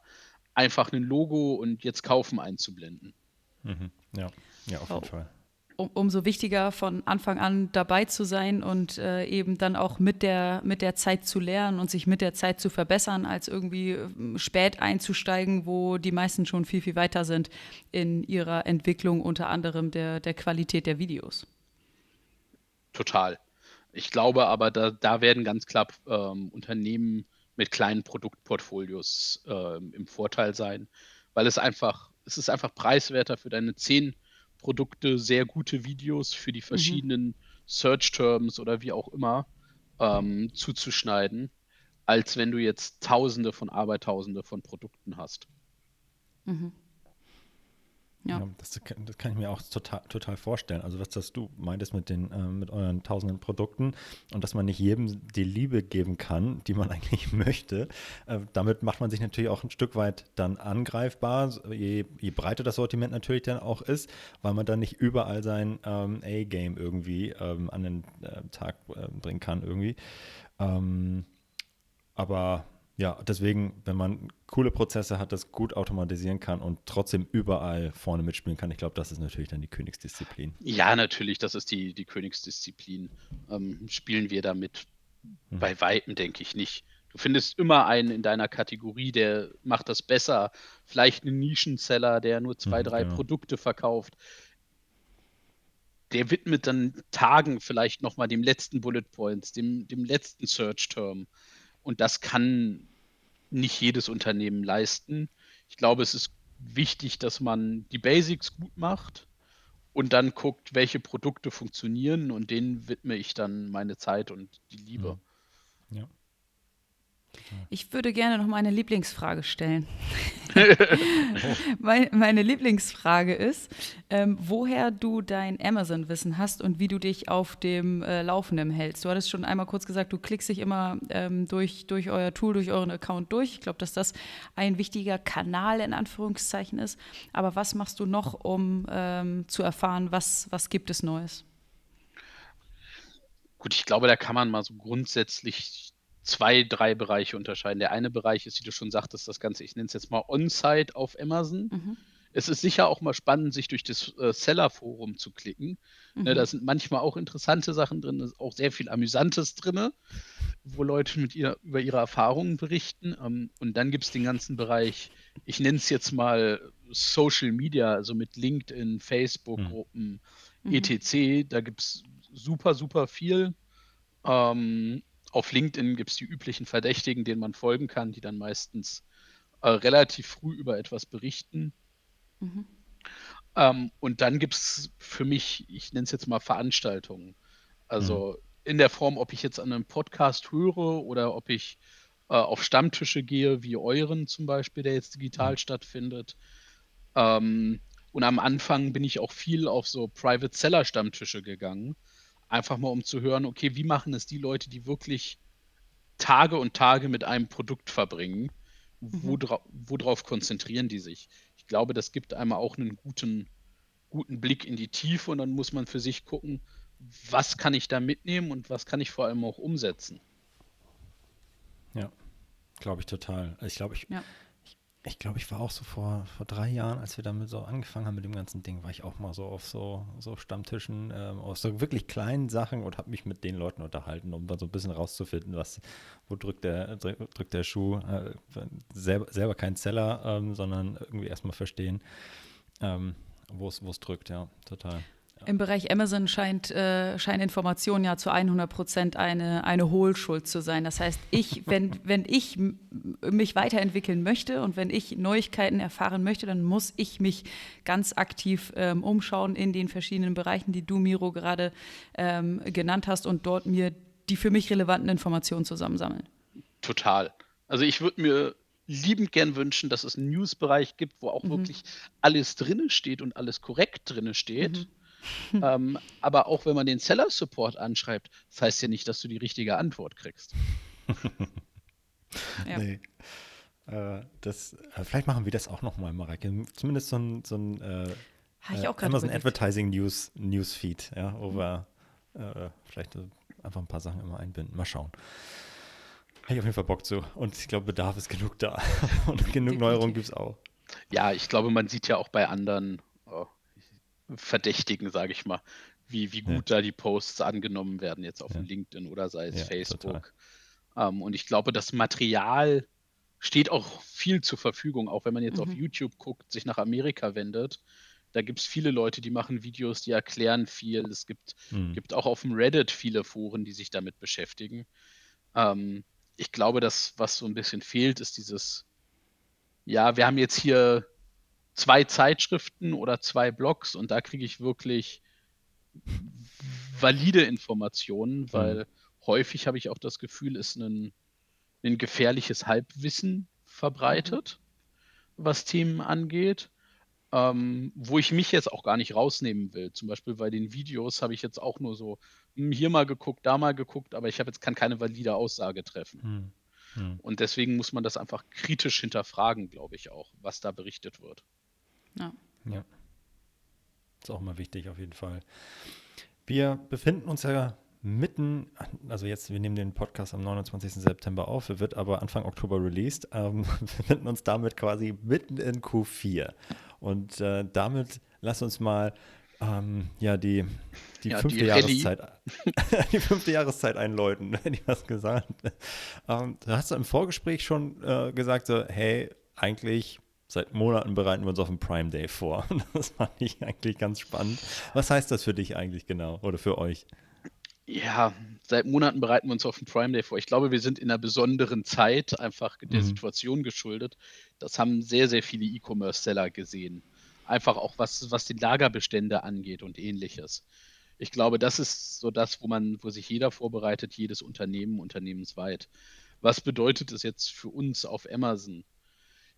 einfach ein Logo und jetzt kaufen einzublenden. Mhm. Ja, ja, auf jeden oh. Fall um, umso wichtiger von Anfang an dabei zu sein und äh, eben dann auch mit der, mit der Zeit zu lernen und sich mit der Zeit zu verbessern, als irgendwie ähm, spät einzusteigen, wo die meisten schon viel, viel weiter sind in ihrer Entwicklung, unter anderem der, der Qualität der Videos. Total. Ich glaube aber, da, da werden ganz klar ähm, Unternehmen mit kleinen Produktportfolios äh, im Vorteil sein, weil es einfach, es ist einfach preiswerter für deine zehn Produkte sehr gute Videos für die mhm. verschiedenen mhm. Search-Terms oder wie auch immer ähm, zuzuschneiden, als wenn du jetzt Tausende von Arbeitausende von Produkten hast. Mhm. Ja. ja das, das, kann ich mir auch total, total vorstellen. Also was das du meintest mit den äh, mit euren tausenden Produkten und dass man nicht jedem die Liebe geben kann, die man eigentlich möchte. Äh, damit macht man sich natürlich auch ein Stück weit dann angreifbar, je, je breiter das Sortiment natürlich dann auch ist, weil man dann nicht überall sein ähm, A-Game irgendwie ähm, an den äh, Tag äh, bringen kann irgendwie. Ähm, aber ja, deswegen, wenn man coole Prozesse hat, das gut automatisieren kann und trotzdem überall vorne mitspielen kann. Ich glaube, das ist natürlich dann die Königsdisziplin. Ja, natürlich, das ist die, die Königsdisziplin. Ähm, spielen wir damit hm. bei Weitem, denke ich nicht. Du findest immer einen in deiner Kategorie, der macht das besser. Vielleicht einen Nischenseller, der nur zwei, hm, drei genau. Produkte verkauft. Der widmet dann Tagen vielleicht nochmal dem letzten Bullet Points, dem, dem letzten Search-Term. Und das kann nicht jedes Unternehmen leisten. Ich glaube, es ist wichtig, dass man die Basics gut macht und dann guckt, welche Produkte funktionieren und denen widme ich dann meine Zeit und die Liebe. Ja. Ich würde gerne noch meine Lieblingsfrage stellen. meine Lieblingsfrage ist, ähm, woher du dein Amazon-Wissen hast und wie du dich auf dem äh, Laufenden hältst. Du hattest schon einmal kurz gesagt, du klickst dich immer ähm, durch, durch euer Tool, durch euren Account durch. Ich glaube, dass das ein wichtiger Kanal in Anführungszeichen ist. Aber was machst du noch, um ähm, zu erfahren, was, was gibt es Neues? Gut, ich glaube, da kann man mal so grundsätzlich zwei, drei Bereiche unterscheiden. Der eine Bereich ist, wie du schon sagtest, das Ganze, ich nenne es jetzt mal On-Site auf Amazon. Mhm. Es ist sicher auch mal spannend, sich durch das äh, Seller-Forum zu klicken. Ne, mhm. Ne, da sind manchmal auch interessante Sachen drin, ist auch sehr viel Amüsantes drin, wo Leute mit ihr, über ihre Erfahrungen berichten. Ähm, und dann gibt es den ganzen Bereich, ich nenne es jetzt mal Social Media, also mit LinkedIn, Facebook-Gruppen, mhm. etc. Da gibt es super, super viel. Ähm, auf LinkedIn gibt es die üblichen Verdächtigen, denen man folgen kann, die dann meistens äh, relativ früh über etwas berichten. Mhm. Ähm, und dann gibt es für mich, ich nenne es jetzt mal Veranstaltungen. Also mhm. in der Form, ob ich jetzt an einem Podcast höre oder ob ich äh, auf Stammtische gehe, wie euren zum Beispiel, der jetzt digital mhm. stattfindet. Ähm, und am Anfang bin ich auch viel auf so Private Seller Stammtische gegangen Einfach mal um zu hören, okay, wie machen es die Leute, die wirklich Tage und Tage mit einem Produkt verbringen? Mhm. Worauf konzentrieren die sich? Ich glaube, das gibt einmal auch einen guten, guten Blick in die Tiefe und dann muss man für sich gucken, was kann ich da mitnehmen und was kann ich vor allem auch umsetzen. Ja, glaube ich total. Ich glaube, ich, ja ich glaube, ich war auch so vor, vor drei Jahren, als wir damit so angefangen haben mit dem ganzen Ding, war ich auch mal so auf so, so Stammtischen, ähm, aus so wirklich kleinen Sachen und habe mich mit den Leuten unterhalten, um dann so ein bisschen rauszufinden, was, wo drückt der, drückt der Schuh. Äh, selber, selber kein Seller, ähm, sondern irgendwie erstmal verstehen, ähm, wo es drückt, ja, total. Im Bereich Amazon scheint, äh, scheint Information ja zu 100 Prozent eine, eine Hohlschuld zu sein. Das heißt, ich, wenn, wenn ich mich weiterentwickeln möchte und wenn ich Neuigkeiten erfahren möchte, dann muss ich mich ganz aktiv ähm, umschauen in den verschiedenen Bereichen, die du, Miro, gerade ähm, genannt hast und dort mir die für mich relevanten Informationen zusammensammeln. Total. Also ich würde mir liebend gern wünschen, dass es einen Newsbereich gibt, wo auch mhm. wirklich alles drinne steht und alles korrekt drinne steht. Mhm ähm, aber auch wenn man den Seller Support anschreibt, das heißt ja nicht, dass du die richtige Antwort kriegst. ja. Nee. Äh, das, äh, vielleicht machen wir das auch nochmal, Mareike. Zumindest so ein, so ein äh, äh Amazon Advertising News Newsfeed, ja, wo mhm. wir äh, vielleicht einfach ein paar Sachen immer einbinden. Mal schauen. Habe ich auf jeden Fall Bock zu. Und ich glaube, Bedarf ist genug da. Und genug Neuerungen gibt es auch. Ja, ich glaube, man sieht ja auch bei anderen Verdächtigen, sage ich mal, wie, wie gut ja. da die Posts angenommen werden, jetzt auf ja. LinkedIn oder sei es ja, Facebook. Ähm, und ich glaube, das Material steht auch viel zur Verfügung, auch wenn man jetzt mhm. auf YouTube guckt, sich nach Amerika wendet. Da gibt es viele Leute, die machen Videos, die erklären viel. Es gibt, mhm. gibt auch auf dem Reddit viele Foren, die sich damit beschäftigen. Ähm, ich glaube, das, was so ein bisschen fehlt, ist dieses, ja, wir haben jetzt hier zwei Zeitschriften oder zwei Blogs und da kriege ich wirklich valide Informationen, mhm. weil mhm. häufig habe ich auch das Gefühl, ist ein, ein gefährliches Halbwissen verbreitet, mhm. was Themen angeht. Ähm, wo ich mich jetzt auch gar nicht rausnehmen will. Zum Beispiel bei den Videos habe ich jetzt auch nur so hm, hier mal geguckt, da mal geguckt, aber ich habe jetzt kann keine valide Aussage treffen. Mhm. Mhm. Und deswegen muss man das einfach kritisch hinterfragen, glaube ich auch, was da berichtet wird. Ist auch mal wichtig auf jeden Fall. Wir befinden uns ja mitten, also jetzt, wir nehmen den Podcast am 29. September auf, er wird aber Anfang Oktober released. Ähm, wir befinden uns damit quasi mitten in Q4. Und äh, damit lass uns mal ähm, ja, die, die ja, fünfte die Jahreszeit, die fünfte Jahreszeit einläuten, hätte ich was gesagt. Ähm, da hast du im Vorgespräch schon äh, gesagt, so, hey, eigentlich seit Monaten bereiten wir uns auf den Prime Day vor. Das fand ich eigentlich ganz spannend. Was heißt das für dich eigentlich genau oder für euch? Ja, seit Monaten bereiten wir uns auf den Prime Day vor. Ich glaube, wir sind in einer besonderen Zeit einfach der mhm. Situation geschuldet. Das haben sehr, sehr viele E-Commerce-Seller gesehen. Einfach auch was, was die Lagerbestände angeht und ähnliches. Ich glaube, das ist so das, wo man, wo sich jeder vorbereitet, jedes Unternehmen, unternehmensweit. Was bedeutet es jetzt für uns auf Amazon?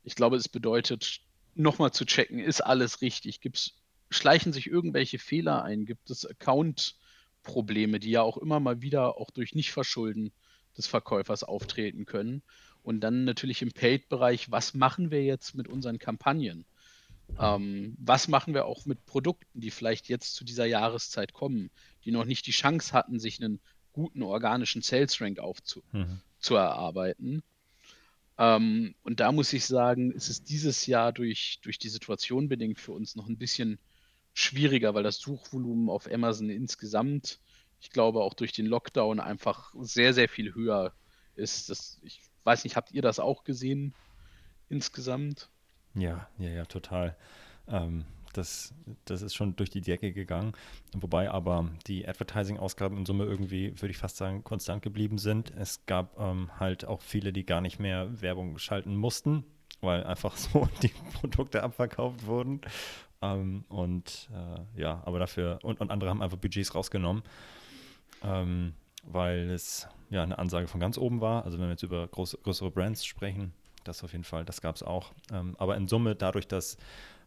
Ich glaube, es bedeutet, nochmal zu checken, ist alles richtig? Gibt's, schleichen sich irgendwelche Fehler ein? Gibt es Account-Probleme, die ja auch immer mal wieder auch durch Nichtverschulden des Verkäufers auftreten können? Und dann natürlich im Paid-Bereich, was machen wir jetzt mit unseren Kampagnen? Ähm, was machen wir auch mit Produkten, die vielleicht jetzt zu dieser Jahreszeit kommen, die noch nicht die Chance hatten, sich einen guten organischen Sales Rank aufzuerarbeiten? Mhm. Ähm, und da muss ich sagen, ist es dieses Jahr durch, durch die Situation bedingt für uns noch ein bisschen schwieriger, weil das Suchvolumen auf Amazon insgesamt, ich glaube auch durch den Lockdown einfach sehr, sehr viel höher ist. Das, ich weiß nicht, habt ihr das auch gesehen insgesamt? Ja, ja, ja, total. Ähm, das, das ist schon durch die Decke gegangen. Wobei aber die Advertising-Ausgaben in Summe irgendwie, würde ich fast sagen, konstant geblieben sind. Es gab ähm, halt auch viele, die gar nicht mehr Werbung schalten mussten, weil einfach so die Produkte abverkauft wurden. Ähm, und äh, ja, aber dafür, und, und andere haben einfach Budgets rausgenommen, ähm, weil es ja eine Ansage von ganz oben war. Also wenn wir jetzt über groß, größere Brands sprechen, das auf jeden Fall, das gab es auch. Ähm, aber in Summe, dadurch, dass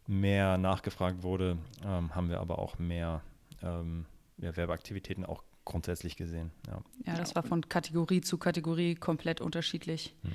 mehr nachgefragt wurde, ähm, haben wir aber auch mehr ähm, ja, Werbeaktivitäten auch grundsätzlich gesehen. Ja. ja, das war von Kategorie zu Kategorie komplett unterschiedlich. Hm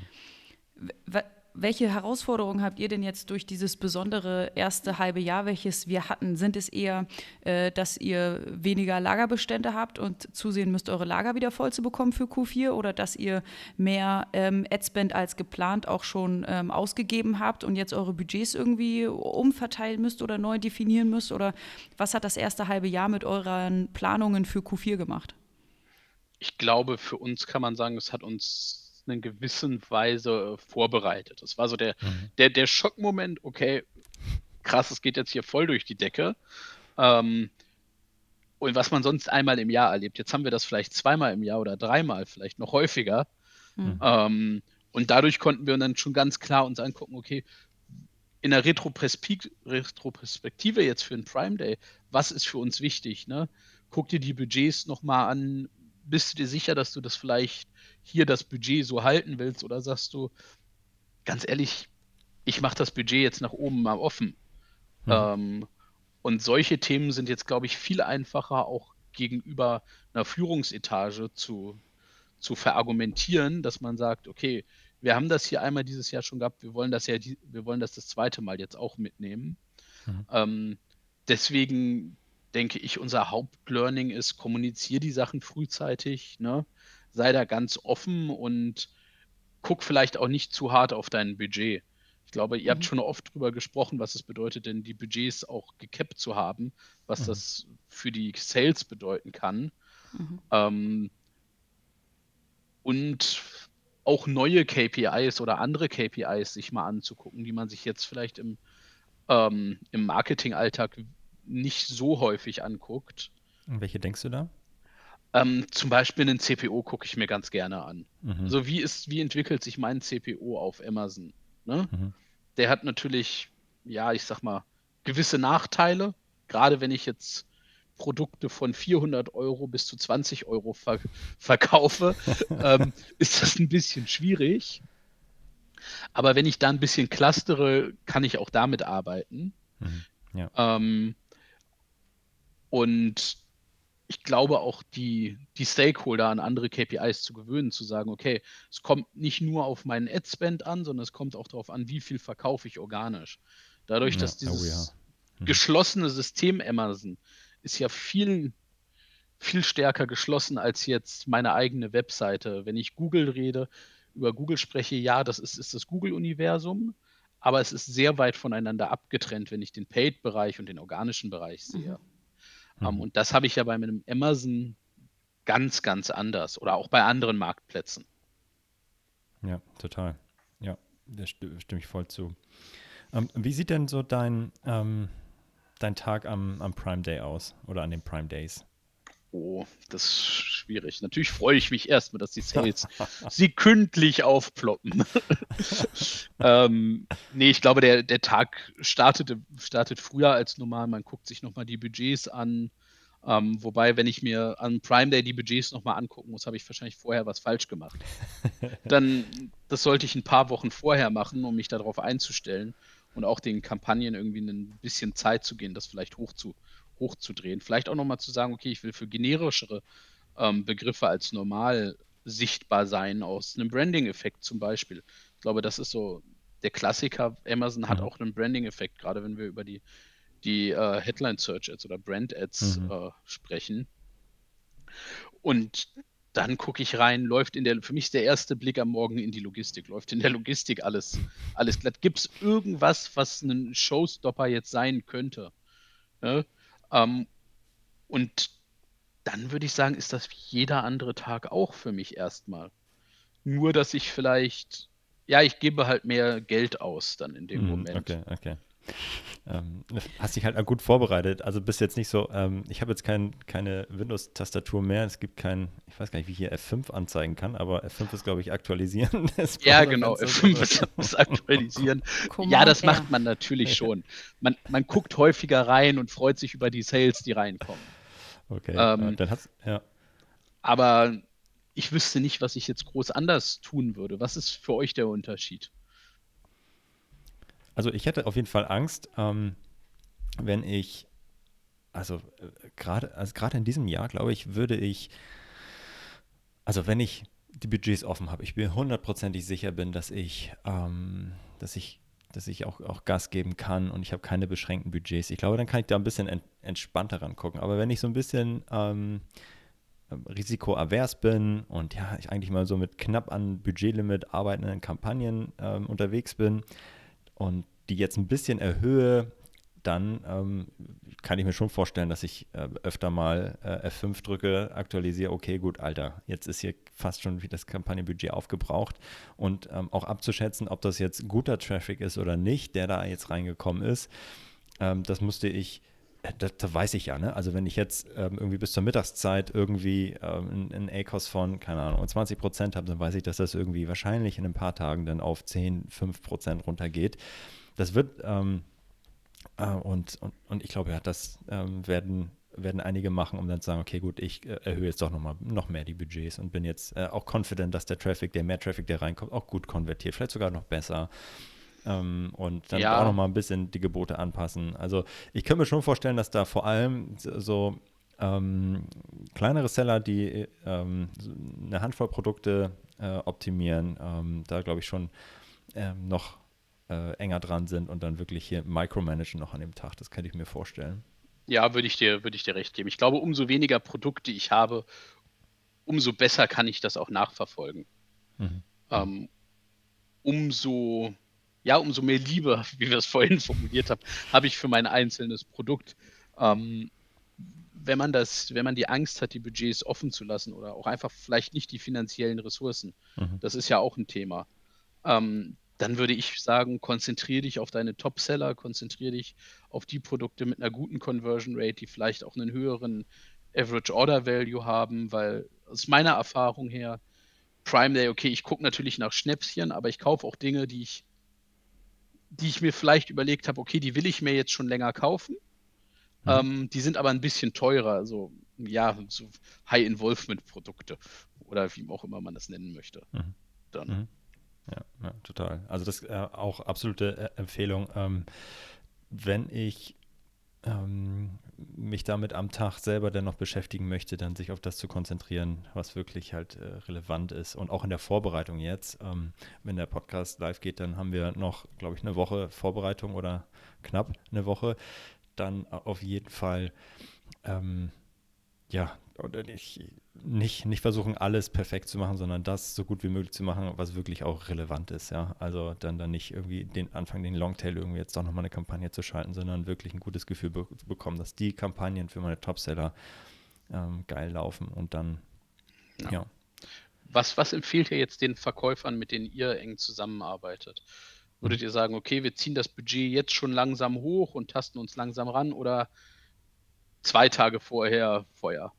welche Herausforderungen habt ihr denn jetzt durch dieses besondere erste halbe Jahr, welches wir hatten? Sind es eher, äh, dass ihr weniger Lagerbestände habt und zusehen müsst, eure Lager wieder voll zu bekommen für Q4 oder dass ihr mehr ähm, Adspend als geplant auch schon ähm, ausgegeben habt und jetzt eure Budgets irgendwie umverteilen müsst oder neu definieren müsst? Oder was hat das erste halbe Jahr mit euren Planungen für Q4 gemacht? Ich glaube, für uns kann man sagen, es hat uns in gewissen Weise äh, vorbereitet. Das war so der, mhm. der, der Schockmoment, okay, krass, es geht jetzt hier voll durch die Decke. Ähm, und was man sonst einmal im Jahr erlebt. Jetzt haben wir das vielleicht zweimal im Jahr oder dreimal, vielleicht noch häufiger. Mhm. Ähm, und dadurch konnten wir dann schon ganz klar uns angucken, okay, in der Retroperspektive jetzt für einen Prime Day, was ist für uns wichtig? Ne? Guck dir die Budgets nochmal an, bist du dir sicher, dass du das vielleicht hier das Budget so halten willst oder sagst du, ganz ehrlich, ich mache das Budget jetzt nach oben mal offen. Mhm. Ähm, und solche Themen sind jetzt, glaube ich, viel einfacher auch gegenüber einer Führungsetage zu, zu verargumentieren, dass man sagt, okay, wir haben das hier einmal dieses Jahr schon gehabt, wir wollen das ja, wir wollen das das zweite Mal jetzt auch mitnehmen. Mhm. Ähm, deswegen denke ich, unser Hauptlearning ist, kommuniziere die Sachen frühzeitig, ne? Sei da ganz offen und guck vielleicht auch nicht zu hart auf dein Budget. Ich glaube, ihr mhm. habt schon oft darüber gesprochen, was es bedeutet, denn die Budgets auch gekappt zu haben, was mhm. das für die Sales bedeuten kann. Mhm. Ähm, und auch neue KPIs oder andere KPIs sich mal anzugucken, die man sich jetzt vielleicht im, ähm, im Marketingalltag nicht so häufig anguckt. Und welche denkst du da? Ähm, zum Beispiel einen CPO gucke ich mir ganz gerne an. Mhm. Also wie ist, wie entwickelt sich mein CPO auf Amazon? Ne? Mhm. Der hat natürlich, ja, ich sag mal, gewisse Nachteile. Gerade wenn ich jetzt Produkte von 400 Euro bis zu 20 Euro ver verkaufe, ähm, ist das ein bisschen schwierig. Aber wenn ich da ein bisschen clustere, kann ich auch damit arbeiten. Mhm. Ja. Ähm, und ich glaube auch die, die Stakeholder an andere KPIs zu gewöhnen, zu sagen, okay, es kommt nicht nur auf meinen Ad-Spend an, sondern es kommt auch darauf an, wie viel verkaufe ich organisch. Dadurch, ja, dass dieses oh ja. mhm. geschlossene System Amazon ist ja viel, viel stärker geschlossen als jetzt meine eigene Webseite. Wenn ich Google rede, über Google spreche, ja, das ist, ist das Google-Universum, aber es ist sehr weit voneinander abgetrennt, wenn ich den Paid-Bereich und den organischen Bereich sehe. Mhm. Um, ähm, und das habe ich ja bei meinem Amazon ganz, ganz anders oder auch bei anderen Marktplätzen. Ja, total. Ja, da stimme ich voll zu. Ähm, wie sieht denn so dein, ähm, dein Tag am, am Prime Day aus oder an den Prime Days? Oh, das ist schwierig. Natürlich freue ich mich erstmal, dass die Sales sekündlich aufploppen. ähm, nee, ich glaube, der, der Tag startete, startet früher als normal. Man guckt sich nochmal die Budgets an. Ähm, wobei, wenn ich mir an Prime Day die Budgets nochmal angucken muss, habe ich wahrscheinlich vorher was falsch gemacht. Dann, das sollte ich ein paar Wochen vorher machen, um mich darauf einzustellen und auch den Kampagnen irgendwie ein bisschen Zeit zu gehen, das vielleicht hoch zu, hochzudrehen. Vielleicht auch nochmal zu sagen, okay, ich will für generischere ähm, Begriffe als normal sichtbar sein, aus einem Branding-Effekt zum Beispiel. Ich glaube, das ist so der Klassiker. Amazon hat mhm. auch einen Branding-Effekt, gerade wenn wir über die, die äh, Headline-Search-Ads oder Brand-Ads mhm. äh, sprechen. Und dann gucke ich rein, läuft in der, für mich ist der erste Blick am Morgen in die Logistik, läuft in der Logistik alles, alles glatt. Gibt es irgendwas, was ein Showstopper jetzt sein könnte? Ne? Ähm, und dann würde ich sagen, ist das wie jeder andere Tag auch für mich erstmal. Nur, dass ich vielleicht, ja, ich gebe halt mehr Geld aus dann in dem mm, Moment. Okay, okay ähm, hast dich halt gut vorbereitet. Also bist jetzt nicht so, ähm, ich habe jetzt kein, keine Windows-Tastatur mehr. Es gibt kein, ich weiß gar nicht, wie ich hier F5 anzeigen kann, aber F5 ist, glaube ich, aktualisieren. ja, genau, F5 ist, ist aktualisieren. ja, das macht man natürlich schon. Man, man guckt häufiger rein und freut sich über die Sales, die reinkommen. Okay, ähm, dann hat's, ja. Aber ich wüsste nicht, was ich jetzt groß anders tun würde. Was ist für euch der Unterschied? Also ich hätte auf jeden Fall Angst, ähm, wenn ich, also äh, gerade also in diesem Jahr, glaube ich, würde ich, also wenn ich die Budgets offen habe, ich bin hundertprozentig sicher bin, dass ich, ähm, dass ich, dass ich auch, auch Gas geben kann und ich habe keine beschränkten Budgets. Ich glaube, dann kann ich da ein bisschen ent, entspannter rangucken. Aber wenn ich so ein bisschen ähm, risikoavers bin und ja, ich eigentlich mal so mit knapp an Budgetlimit arbeitenden Kampagnen ähm, unterwegs bin, und die jetzt ein bisschen erhöhe, dann ähm, kann ich mir schon vorstellen, dass ich äh, öfter mal äh, F5 drücke, aktualisiere, okay, gut, Alter, jetzt ist hier fast schon wie das Kampagnenbudget aufgebraucht. Und ähm, auch abzuschätzen, ob das jetzt guter Traffic ist oder nicht, der da jetzt reingekommen ist, ähm, das musste ich das, das, weiß ich ja, ne? Also wenn ich jetzt ähm, irgendwie bis zur Mittagszeit irgendwie ähm, einen ACOS von, keine Ahnung, 20 Prozent habe, dann weiß ich, dass das irgendwie wahrscheinlich in ein paar Tagen dann auf 10, 5 Prozent runtergeht. Das wird, ähm, äh, und, und, und ich glaube, ja, das ähm, werden, werden einige machen, um dann zu sagen, okay, gut, ich äh, erhöhe jetzt doch nochmal noch mehr die Budgets und bin jetzt äh, auch confident, dass der Traffic, der mehr Traffic, der reinkommt, auch gut konvertiert, vielleicht sogar noch besser ähm, und dann ja. auch noch mal ein bisschen die Gebote anpassen. Also ich könnte mir schon vorstellen, dass da vor allem so ähm, kleinere Seller, die ähm, eine Handvoll Produkte äh, optimieren, ähm, da glaube ich schon ähm, noch äh, enger dran sind und dann wirklich hier micromanagen noch an dem Tag. Das könnte ich mir vorstellen. Ja, würde ich dir, würde ich dir recht geben. Ich glaube, umso weniger Produkte ich habe, umso besser kann ich das auch nachverfolgen. Mhm. Ähm, umso ja, umso mehr Liebe, wie wir es vorhin formuliert haben, habe ich für mein einzelnes Produkt. Ähm, wenn man das, wenn man die Angst hat, die Budgets offen zu lassen oder auch einfach vielleicht nicht die finanziellen Ressourcen, mhm. das ist ja auch ein Thema, ähm, dann würde ich sagen, konzentriere dich auf deine Top-Seller, konzentriere dich auf die Produkte mit einer guten Conversion Rate, die vielleicht auch einen höheren Average Order Value haben, weil aus meiner Erfahrung her, Prime Day, okay, ich gucke natürlich nach Schnäpschen, aber ich kaufe auch Dinge, die ich die ich mir vielleicht überlegt habe, okay, die will ich mir jetzt schon länger kaufen. Mhm. Ähm, die sind aber ein bisschen teurer, also ja, so High-Involvement-Produkte oder wie auch immer man das nennen möchte. Mhm. Dann. Mhm. Ja, ja, total. Also das äh, auch absolute äh, Empfehlung. Ähm, wenn ich ähm, mich damit am Tag selber dann noch beschäftigen möchte, dann sich auf das zu konzentrieren, was wirklich halt äh, relevant ist. Und auch in der Vorbereitung jetzt, ähm, wenn der Podcast live geht, dann haben wir noch, glaube ich, eine Woche Vorbereitung oder knapp eine Woche. Dann auf jeden Fall, ähm, ja, oder nicht, nicht, nicht versuchen, alles perfekt zu machen, sondern das so gut wie möglich zu machen, was wirklich auch relevant ist, ja. Also dann, dann nicht irgendwie den Anfang, den Longtail irgendwie jetzt doch nochmal eine Kampagne zu schalten, sondern wirklich ein gutes Gefühl be bekommen, dass die Kampagnen für meine Topseller ähm, geil laufen und dann, ja. ja. Was, was empfiehlt ihr jetzt den Verkäufern, mit denen ihr eng zusammenarbeitet? Würdet mhm. ihr sagen, okay, wir ziehen das Budget jetzt schon langsam hoch und tasten uns langsam ran oder zwei Tage vorher Feuer?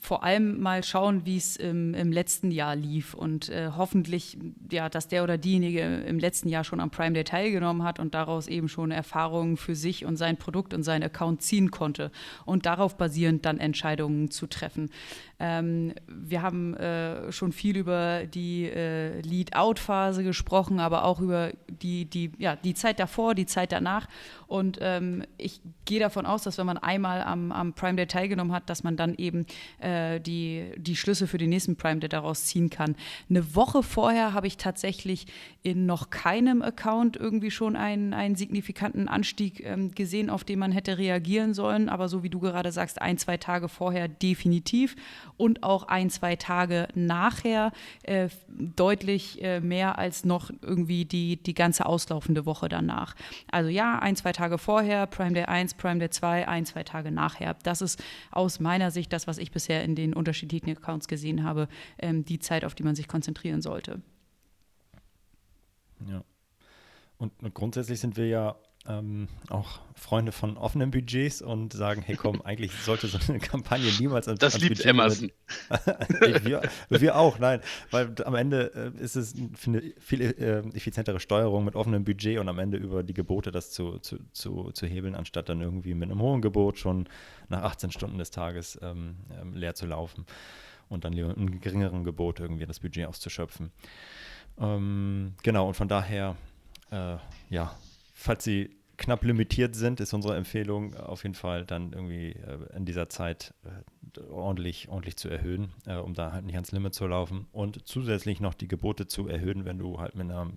Vor allem mal schauen, wie es im, im, letzten Jahr lief und äh, hoffentlich, ja, dass der oder diejenige im letzten Jahr schon am Prime Day teilgenommen hat und daraus eben schon Erfahrungen für sich und sein Produkt und seinen Account ziehen konnte und darauf basierend dann Entscheidungen zu treffen. Ähm, wir haben äh, schon viel über die äh, Lead-Out-Phase gesprochen, aber auch über die, die, ja, die Zeit davor, die Zeit danach. Und ähm, ich gehe davon aus, dass wenn man einmal am, am Prime Day teilgenommen hat, dass man dann eben äh, die, die Schlüsse für den nächsten Prime Day daraus ziehen kann. Eine Woche vorher habe ich tatsächlich in noch keinem Account irgendwie schon einen, einen signifikanten Anstieg ähm, gesehen, auf den man hätte reagieren sollen. Aber so wie du gerade sagst, ein, zwei Tage vorher definitiv und auch ein, zwei Tage nachher äh, deutlich äh, mehr als noch irgendwie die, die ganze auslaufende Woche danach. Also ja, ein, zwei Tage vorher, Prime Day 1, Prime Day 2, ein, zwei Tage nachher. Das ist aus meiner Sicht das, was ich bisher in den unterschiedlichen Accounts gesehen habe, ähm, die Zeit, auf die man sich konzentrieren sollte. Ja. Und grundsätzlich sind wir ja ähm, auch Freunde von offenen Budgets und sagen, hey komm, eigentlich sollte so eine Kampagne niemals ans, das ans liebt Budget Emerson. wir, wir, auch, nein, weil am Ende äh, ist es eine viel äh, effizientere Steuerung mit offenem Budget und am Ende über die Gebote das zu, zu, zu, zu hebeln, anstatt dann irgendwie mit einem hohen Gebot schon nach 18 Stunden des Tages ähm, ähm, leer zu laufen und dann lieber in geringeren Gebot irgendwie das Budget auszuschöpfen. Ähm, genau, und von daher, äh, ja, falls sie knapp limitiert sind, ist unsere Empfehlung auf jeden Fall dann irgendwie äh, in dieser Zeit äh, ordentlich, ordentlich zu erhöhen, äh, um da halt nicht ans Limit zu laufen und zusätzlich noch die Gebote zu erhöhen, wenn du halt mit einer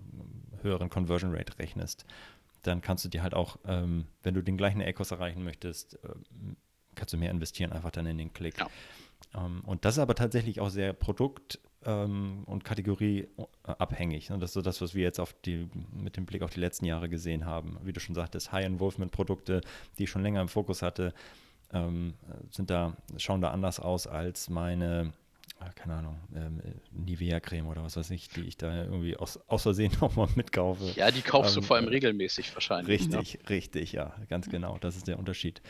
höheren Conversion Rate rechnest. Dann kannst du dir halt auch, ähm, wenn du den gleichen Ecos erreichen möchtest, äh, kannst du mehr investieren, einfach dann in den Klick. Ja. Ähm, und das ist aber tatsächlich auch sehr produkt- ähm, und kategorieabhängig. Und das ist so das, was wir jetzt auf die, mit dem Blick auf die letzten Jahre gesehen haben. Wie du schon sagtest, High-Involvement-Produkte, die ich schon länger im Fokus hatte, ähm, sind da, schauen da anders aus als meine ah, keine Ahnung, ähm, Nivea-Creme oder was weiß ich, die ich da irgendwie aus, aus Versehen nochmal mitkaufe. Ja, die kaufst ähm, du vor allem regelmäßig wahrscheinlich. Ne? Richtig, ne? richtig, ja, ganz genau. Das ist der Unterschied.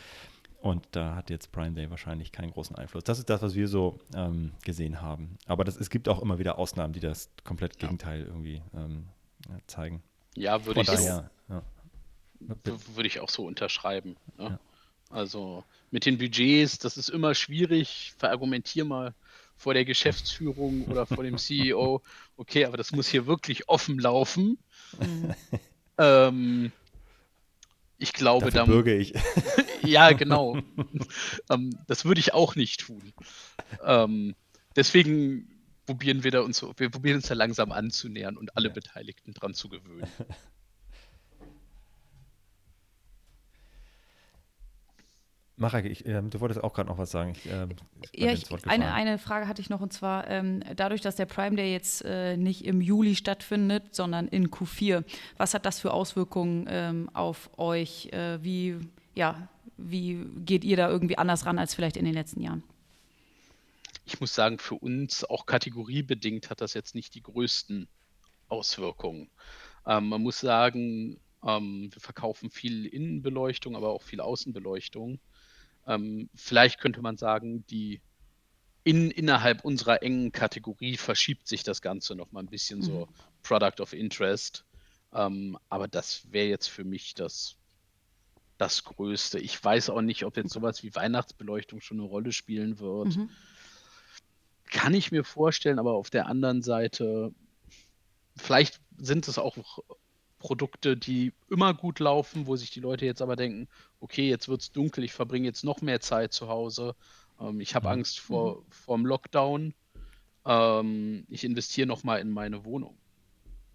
Und da hat jetzt Prime Day wahrscheinlich keinen großen Einfluss. Das ist das, was wir so ähm, gesehen haben. Aber das, es gibt auch immer wieder Ausnahmen, die das komplett Gegenteil ja. irgendwie ähm, zeigen. Ja, würde ich, daher, ja. würde ich auch so unterschreiben. Ne? Ja. Also mit den Budgets, das ist immer schwierig. Verargumentier mal vor der Geschäftsführung oder vor dem CEO. Okay, aber das muss hier wirklich offen laufen. Mhm. ähm, ich glaube, Dafür dann. bürge ich. ja, genau. ähm, das würde ich auch nicht tun. Ähm, deswegen probieren wir da uns, wir probieren uns da langsam anzunähern und alle ja. Beteiligten dran zu gewöhnen. Marek, ich, äh, du wolltest auch gerade noch was sagen. Ich, äh, ja, ich, eine, eine Frage hatte ich noch und zwar, ähm, dadurch, dass der Prime Day jetzt äh, nicht im Juli stattfindet, sondern in Q4, was hat das für Auswirkungen ähm, auf euch? Äh, wie, ja, wie geht ihr da irgendwie anders ran als vielleicht in den letzten Jahren? Ich muss sagen, für uns auch kategoriebedingt hat das jetzt nicht die größten Auswirkungen. Ähm, man muss sagen, ähm, wir verkaufen viel Innenbeleuchtung, aber auch viel Außenbeleuchtung. Ähm, vielleicht könnte man sagen, die in, innerhalb unserer engen Kategorie verschiebt sich das Ganze noch mal ein bisschen mhm. so Product of Interest. Ähm, aber das wäre jetzt für mich das, das Größte. Ich weiß auch nicht, ob jetzt sowas wie Weihnachtsbeleuchtung schon eine Rolle spielen wird. Mhm. Kann ich mir vorstellen, aber auf der anderen Seite, vielleicht sind es auch Produkte, die immer gut laufen, wo sich die Leute jetzt aber denken, okay, jetzt wird es dunkel, ich verbringe jetzt noch mehr Zeit zu Hause, ähm, ich habe mhm. Angst vor, mhm. dem Lockdown, ähm, ich investiere nochmal in meine Wohnung.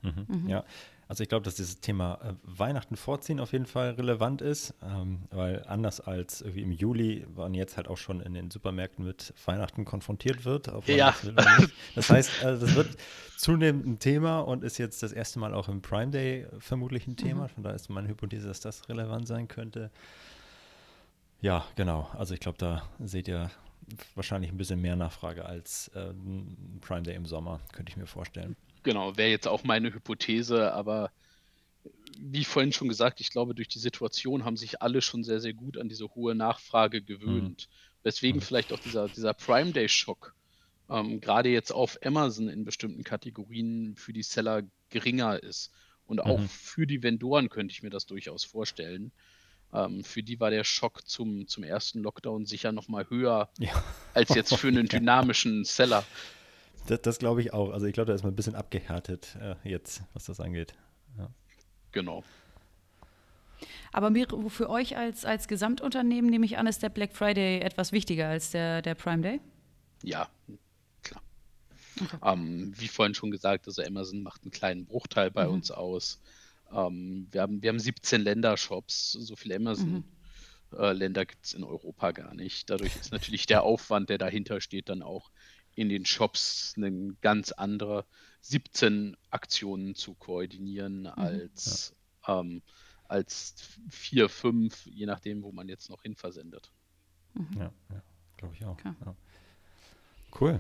Mhm. mhm. Ja, Also ich glaube, dass dieses Thema äh, Weihnachten vorziehen auf jeden Fall relevant ist, ähm, weil anders als irgendwie im Juli man jetzt halt auch schon in den Supermärkten mit Weihnachten konfrontiert wird. Ja. Das, das, heißt, äh, das wird zunehmend ein Thema und ist jetzt das erste Mal auch im Prime Day vermutlich ein Thema. Mhm. Von daher ist meine Hypothese, dass das relevant sein könnte. Ja, genau. Also ich glaube, da seht ihr wahrscheinlich ein bisschen mehr Nachfrage als äh, Prime Day im Sommer, könnte ich mir vorstellen. Genau, wäre jetzt auch meine Hypothese, aber wie vorhin schon gesagt, ich glaube, durch die Situation haben sich alle schon sehr, sehr gut an diese hohe Nachfrage gewöhnt. Mhm. Weswegen mhm. vielleicht auch dieser, dieser Prime Day-Schock ähm, gerade jetzt auf Amazon in bestimmten Kategorien für die Seller geringer ist. Und auch mhm. für die Vendoren könnte ich mir das durchaus vorstellen. Ähm, für die war der Schock zum, zum ersten Lockdown sicher nochmal höher ja. als jetzt für einen dynamischen Seller. Das, das glaube ich auch. Also ich glaube, da ist man ein bisschen abgehärtet äh, jetzt, was das angeht. Ja. Genau. Aber für euch als, als Gesamtunternehmen nehme ich an, ist der Black Friday etwas wichtiger als der, der Prime Day? Ja, klar. Okay. Ähm, wie vorhin schon gesagt, also Amazon macht einen kleinen Bruchteil bei mhm. uns aus. Ähm, wir, haben, wir haben 17 Ländershops, so viele Amazon-Länder mhm. äh, gibt es in Europa gar nicht. Dadurch ist natürlich der Aufwand, der dahinter steht, dann auch in den Shops ein ganz anderer 17 Aktionen zu koordinieren mhm, als, ja. ähm, als vier, fünf, je nachdem, wo man jetzt noch hin versendet. Mhm. Ja, ja glaube ich auch. Okay. Ja. Cool.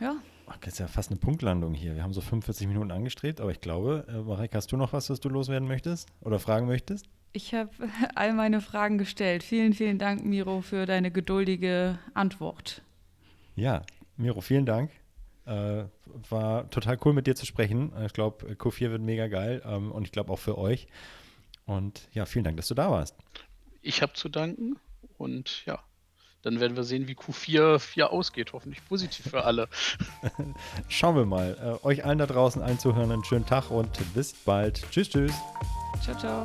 Ja. Ach, das ist ja fast eine Punktlandung hier. Wir haben so 45 Minuten angestrebt, aber ich glaube, äh, Marek, hast du noch was, was du loswerden möchtest oder fragen möchtest? Ich habe all meine Fragen gestellt. Vielen, vielen Dank, Miro, für deine geduldige Antwort. Ja, Miro, vielen Dank. Äh, war total cool mit dir zu sprechen. Ich glaube, Q4 wird mega geil ähm, und ich glaube auch für euch. Und ja, vielen Dank, dass du da warst. Ich habe zu danken und ja, dann werden wir sehen, wie Q4 4 ausgeht. Hoffentlich positiv für alle. Schauen wir mal. Äh, euch allen da draußen einzuhören, einen schönen Tag und bis bald. Tschüss, tschüss. Ciao, ciao.